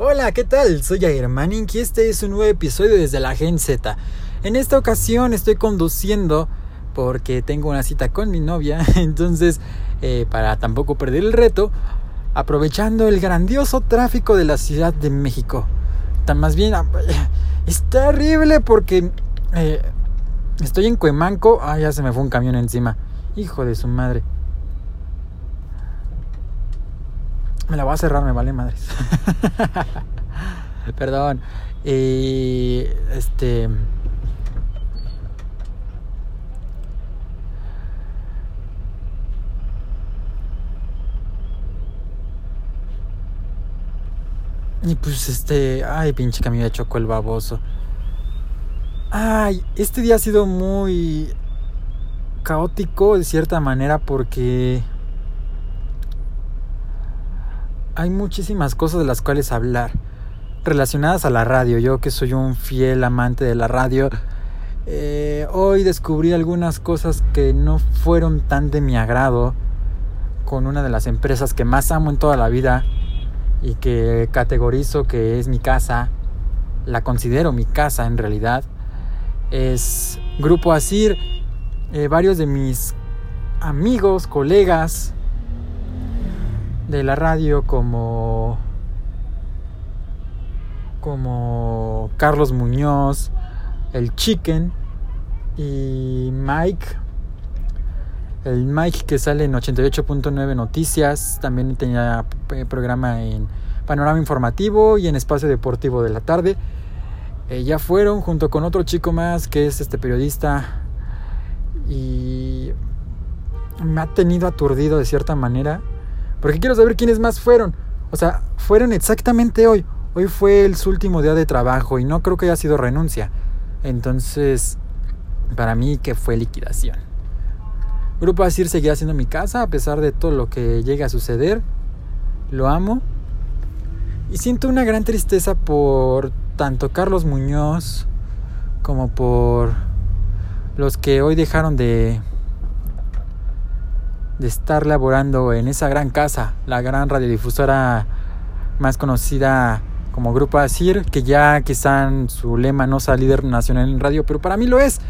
Hola, ¿qué tal? Soy Jair Manning y este es un nuevo episodio desde la Gen Z. En esta ocasión estoy conduciendo porque tengo una cita con mi novia, entonces eh, para tampoco perder el reto, aprovechando el grandioso tráfico de la Ciudad de México. Tan más bien, ah, es terrible porque eh, estoy en Cuemanco, ah, ya se me fue un camión encima, hijo de su madre. Me la voy a cerrar, me vale madres. Perdón. Y este. Y pues este. Ay, pinche camión de chocó el baboso. Ay, este día ha sido muy caótico de cierta manera porque hay muchísimas cosas de las cuales hablar relacionadas a la radio. Yo que soy un fiel amante de la radio, eh, hoy descubrí algunas cosas que no fueron tan de mi agrado con una de las empresas que más amo en toda la vida y que categorizo que es mi casa, la considero mi casa en realidad, es Grupo Asir. Eh, varios de mis amigos, colegas, de la radio como como Carlos Muñoz, el Chicken y Mike. El Mike que sale en 88.9 Noticias, también tenía eh, programa en Panorama Informativo y en Espacio Deportivo de la tarde. Eh, ya fueron junto con otro chico más que es este periodista y me ha tenido aturdido de cierta manera porque quiero saber quiénes más fueron. O sea, fueron exactamente hoy. Hoy fue el su último día de trabajo y no creo que haya sido renuncia. Entonces, para mí que fue liquidación. Grupo Asir seguía siendo mi casa a pesar de todo lo que llegue a suceder. Lo amo. Y siento una gran tristeza por tanto Carlos Muñoz como por los que hoy dejaron de de estar laborando en esa gran casa, la gran radiodifusora más conocida como Grupo Asir, que ya quizá su lema no sea líder nacional en radio, pero para mí lo es.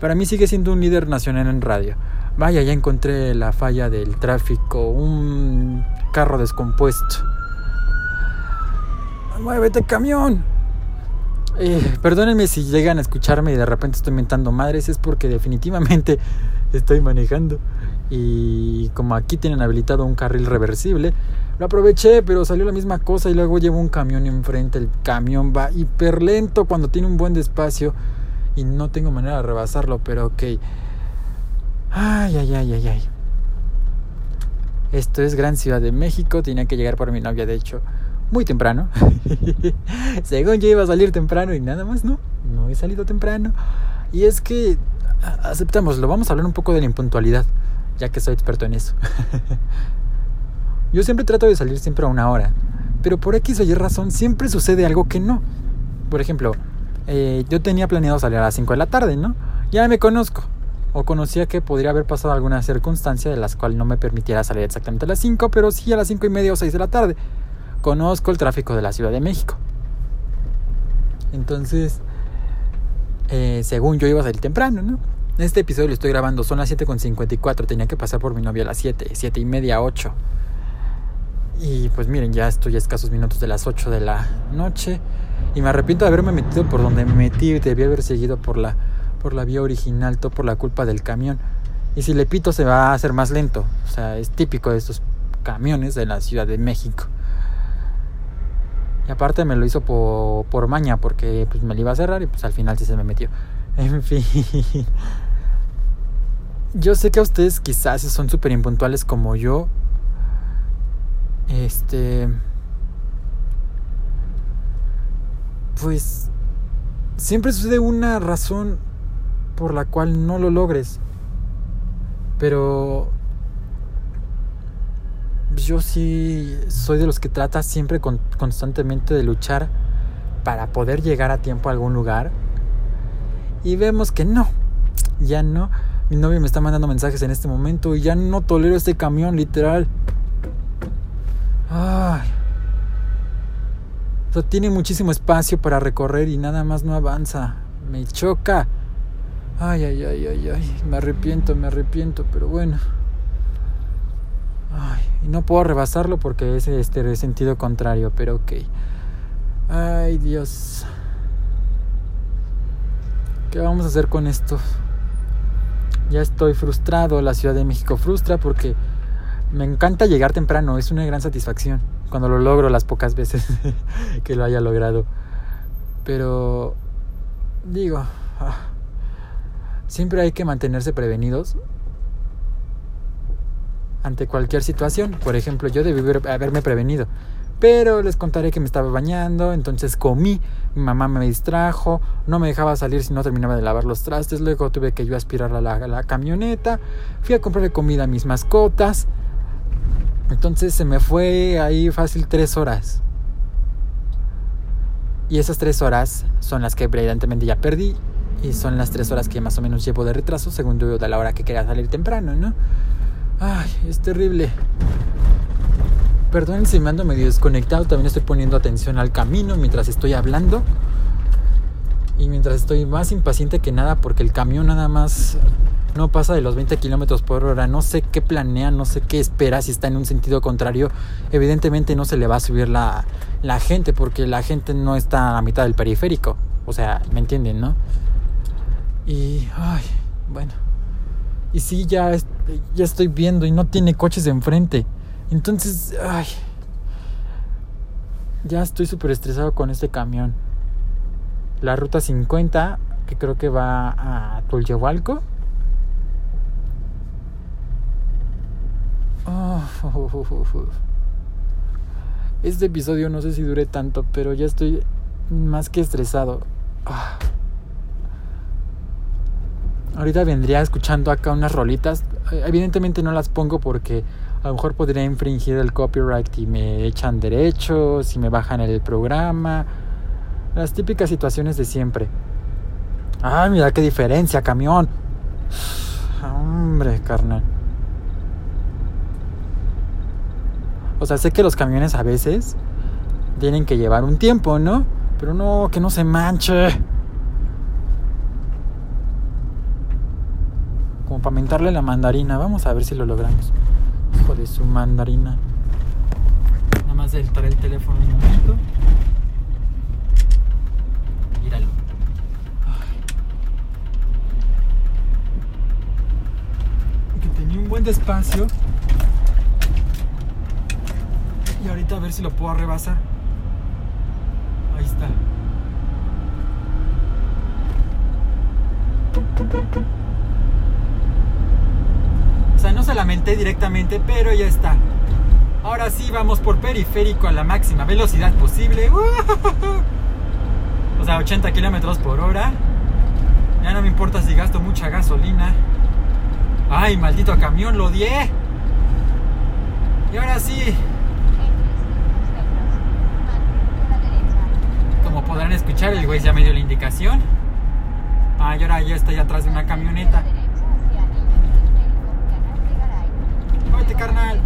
Para mí sigue siendo un líder nacional en radio. Vaya, ya encontré la falla del tráfico, un carro descompuesto. ¡Muévete, camión! Eh, perdónenme si llegan a escucharme y de repente estoy mentando madres, es porque definitivamente estoy manejando y como aquí tienen habilitado un carril reversible, lo aproveché, pero salió la misma cosa y luego llevo un camión enfrente. El camión va hiper lento cuando tiene un buen despacio y no tengo manera de rebasarlo, pero ok. Ay, ay, ay, ay, ay. Esto es Gran Ciudad de México, tenía que llegar por mi novia, de hecho, muy temprano. Según yo iba a salir temprano y nada más, no, no he salido temprano. Y es que, aceptamos, lo vamos a hablar un poco de la impuntualidad ya que soy experto en eso. Yo siempre trato de salir siempre a una hora, pero por X o Y razón siempre sucede algo que no. Por ejemplo, eh, yo tenía planeado salir a las 5 de la tarde, ¿no? Ya me conozco. O conocía que podría haber pasado alguna circunstancia de las cual no me permitiera salir exactamente a las 5, pero sí a las 5 y media o 6 de la tarde. Conozco el tráfico de la Ciudad de México. Entonces, eh, según yo iba a salir temprano, ¿no? Este episodio lo estoy grabando, son las 7.54, tenía que pasar por mi novia a las 7, 7 y media, 8. Y pues miren, ya estoy a escasos minutos de las 8 de la noche. Y me arrepiento de haberme metido por donde me metí. Debí haber seguido por la, por la vía original, todo por la culpa del camión. Y si le pito se va a hacer más lento. O sea, es típico de estos camiones de la Ciudad de México. Y aparte me lo hizo por, por maña porque pues me lo iba a cerrar y pues al final sí se me metió. En fin. Yo sé que a ustedes quizás son súper impuntuales como yo. Este... Pues... Siempre sucede una razón por la cual no lo logres. Pero... Yo sí soy de los que trata siempre constantemente de luchar para poder llegar a tiempo a algún lugar. Y vemos que no, ya no. Mi novia me está mandando mensajes en este momento y ya no tolero este camión, literal. Ay. O sea, tiene muchísimo espacio para recorrer y nada más no avanza. Me choca. Ay, ay, ay, ay, ay. Me arrepiento, me arrepiento, pero bueno. Ay, y no puedo rebasarlo porque es este sentido contrario, pero ok. Ay, Dios. ¿Qué vamos a hacer con esto? Ya estoy frustrado. La Ciudad de México frustra porque me encanta llegar temprano. Es una gran satisfacción cuando lo logro las pocas veces que lo haya logrado. Pero digo, ah, siempre hay que mantenerse prevenidos ante cualquier situación. Por ejemplo, yo debí haberme prevenido. Pero les contaré que me estaba bañando, entonces comí, mi mamá me distrajo, no me dejaba salir si no terminaba de lavar los trastes, luego tuve que yo aspirar a la, camioneta, fui a comprarle comida a mis mascotas, entonces se me fue ahí fácil tres horas. Y esas tres horas son las que evidentemente ya perdí. Y son las tres horas que más o menos llevo de retraso, según yo de la hora que quería salir temprano, ¿no? Ay, es terrible. Perdón si me ando medio desconectado, también estoy poniendo atención al camino mientras estoy hablando. Y mientras estoy más impaciente que nada porque el camión nada más no pasa de los 20 kilómetros por hora. No sé qué planea, no sé qué espera si está en un sentido contrario. Evidentemente no se le va a subir la, la gente porque la gente no está a la mitad del periférico. O sea, ¿me entienden, no? Y, ay, bueno. Y sí, ya, ya estoy viendo y no tiene coches enfrente. Entonces, ay. Ya estoy súper estresado con este camión. La ruta 50, que creo que va a Tulyehualco Este episodio no sé si dure tanto, pero ya estoy más que estresado. Ah. Ahorita vendría escuchando acá unas rolitas. Evidentemente no las pongo porque a lo mejor podría infringir el copyright y me echan derechos y me bajan el programa. Las típicas situaciones de siempre. Ay, mira qué diferencia, camión. Hombre, carnal. O sea, sé que los camiones a veces tienen que llevar un tiempo, ¿no? Pero no, que no se manche. Como para mentarle la mandarina. Vamos a ver si lo logramos. Su mandarina. Nada más deltar el teléfono un momento. Míralo. Que tenía un buen despacio. Y ahorita a ver si lo puedo rebasar. Ahí está. Se lamenté directamente, pero ya está. Ahora sí vamos por periférico a la máxima velocidad posible. O sea, 80 kilómetros por hora. Ya no me importa si gasto mucha gasolina. Ay, maldito camión, lo odié. Y ahora sí, podrán escuchar, el güey ya me dio la indicación. Ah, ahora ya estoy atrás de una camioneta. Vete, carnal.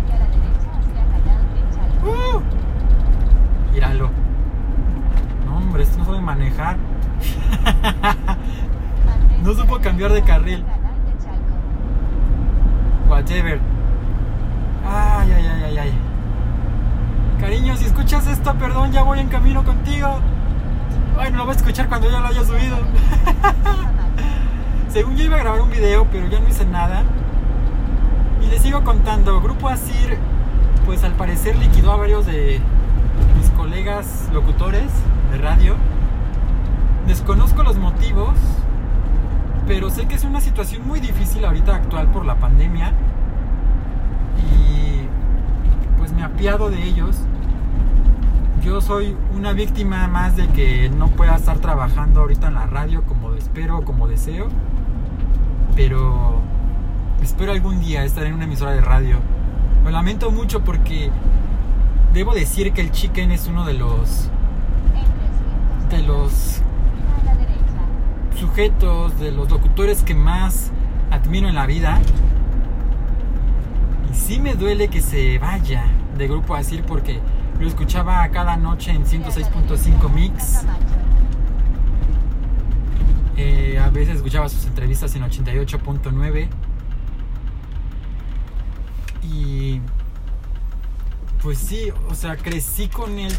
Uh, míralo. No, hombre, esto no sabe manejar. no supo cambiar de carril. Whatever. Ay, ay, ay, ay, ay. Cariño, si escuchas esto, perdón, ya voy en camino contigo. Bueno, lo voy a escuchar cuando ya lo haya subido. Según yo iba a grabar un video, pero ya no hice nada. Y les sigo contando, Grupo Asir, pues al parecer liquidó a varios de mis colegas locutores de radio. Desconozco los motivos, pero sé que es una situación muy difícil ahorita actual por la pandemia. Y pues me apiado de ellos yo soy una víctima más de que no pueda estar trabajando ahorita en la radio como espero, como deseo. Pero espero algún día estar en una emisora de radio. Lo lamento mucho porque debo decir que el Chicken es uno de los de los sujetos, de los locutores que más admiro en la vida. Y sí me duele que se vaya de grupo a decir porque Lo escuchaba cada noche en 106.5 mix. Eh, a veces escuchaba sus entrevistas en 88.9. Y pues sí, o sea, crecí con él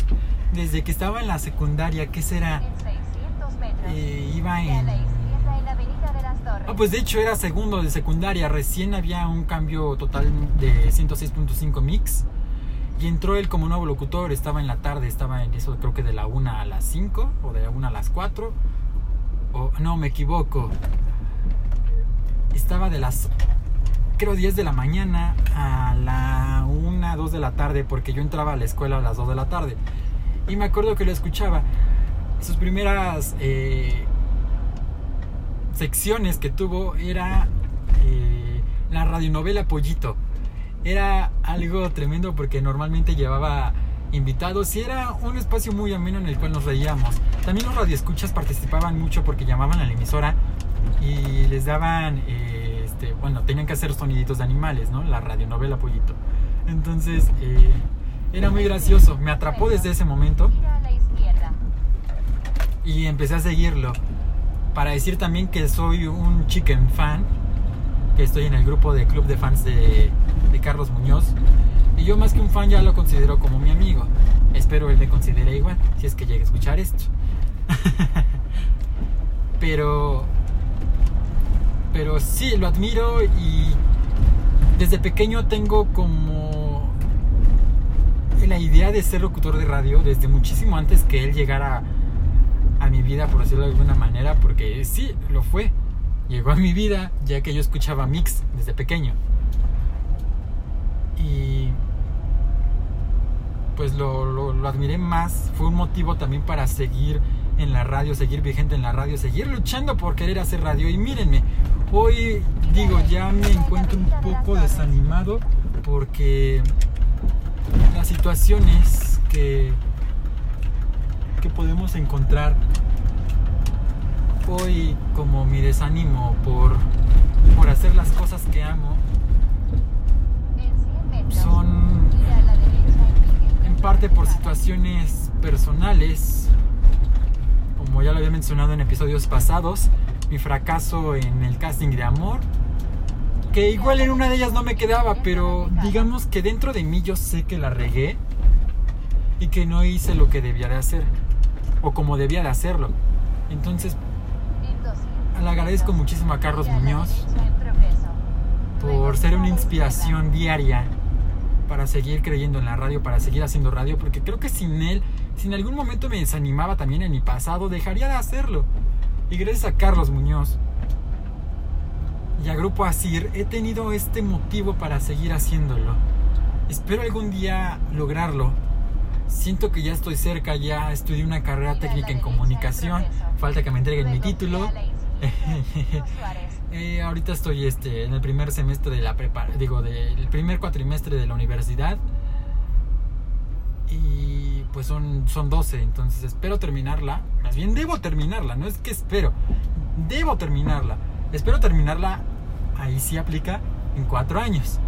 desde que estaba en la secundaria. ¿Qué será? Eh, iba en... Ah, pues de hecho era segundo de secundaria. Recién había un cambio total de 106.5 mix. Y entró él como nuevo locutor. Estaba en la tarde, estaba en eso creo que de la 1 a las 5 o de la 1 a las 4. O, no, me equivoco. Estaba de las creo 10 de la mañana a la 1, 2 de la tarde, porque yo entraba a la escuela a las 2 de la tarde. Y me acuerdo que lo escuchaba. Sus primeras eh, secciones que tuvo era eh, la radionovela Pollito. Era algo tremendo porque normalmente llevaba invitados y era un espacio muy ameno en el cual nos reíamos. También los radioescuchas participaban mucho porque llamaban a la emisora y les daban, eh, este, bueno, tenían que hacer soniditos de animales, ¿no? La radionovela Pollito. Entonces, eh, era muy gracioso. Me atrapó desde ese momento y empecé a seguirlo. Para decir también que soy un chicken fan, que estoy en el grupo de club de fans de, de Carlos Muñoz. Y yo más que un fan ya lo considero como mi amigo. Espero él me considere igual, si es que llegue a escuchar esto. pero pero sí, lo admiro y desde pequeño tengo como la idea de ser locutor de radio desde muchísimo antes que él llegara a mi vida, por decirlo de alguna manera, porque sí, lo fue. Llegó a mi vida ya que yo escuchaba mix desde pequeño. Y pues lo, lo, lo admiré más. Fue un motivo también para seguir en la radio, seguir vigente en la radio, seguir luchando por querer hacer radio. Y mírenme, hoy digo, ya me encuentro un poco desanimado porque las situaciones que, que podemos encontrar hoy como mi desánimo por, por hacer las cosas que amo. Son en parte por situaciones personales como ya lo había mencionado en episodios pasados, mi fracaso en el casting de amor, que igual en una de ellas no me quedaba, pero digamos que dentro de mí yo sé que la regué y que no hice lo que debía de hacer, o como debía de hacerlo. Entonces, le agradezco muchísimo a Carlos Muñoz por ser una inspiración diaria para seguir creyendo en la radio, para seguir haciendo radio, porque creo que sin él si en algún momento me desanimaba también en mi pasado, dejaría de hacerlo. Y gracias a Carlos Muñoz y a Grupo Asir he tenido este motivo para seguir haciéndolo. Espero algún día lograrlo. Siento que ya estoy cerca, ya estudié una carrera técnica en comunicación, falta que me entreguen mi título. eh, ahorita estoy este, en el primer semestre de la prepa, digo, del primer cuatrimestre de la universidad. Y pues son, son 12, entonces espero terminarla. Bien debo terminarla, no es que espero, debo terminarla. Espero terminarla, ahí sí aplica, en cuatro años.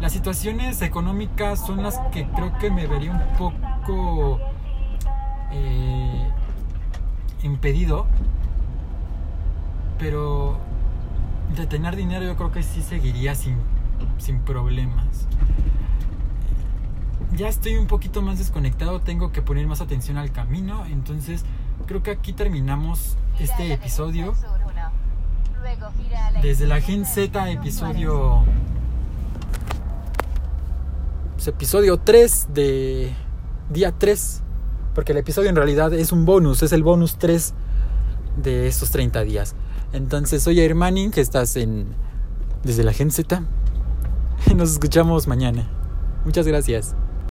Las situaciones económicas son las que creo que me vería un poco eh, impedido, pero de tener dinero yo creo que sí seguiría sin, sin problemas ya estoy un poquito más desconectado, tengo que poner más atención al camino, entonces creo que aquí terminamos este episodio. Desde la Gen Z, episodio... Pues, episodio 3 de día 3, porque el episodio en realidad es un bonus, es el bonus 3 de estos 30 días. Entonces soy Air que estás en desde la Gen Z. Nos escuchamos mañana. Muchas gracias.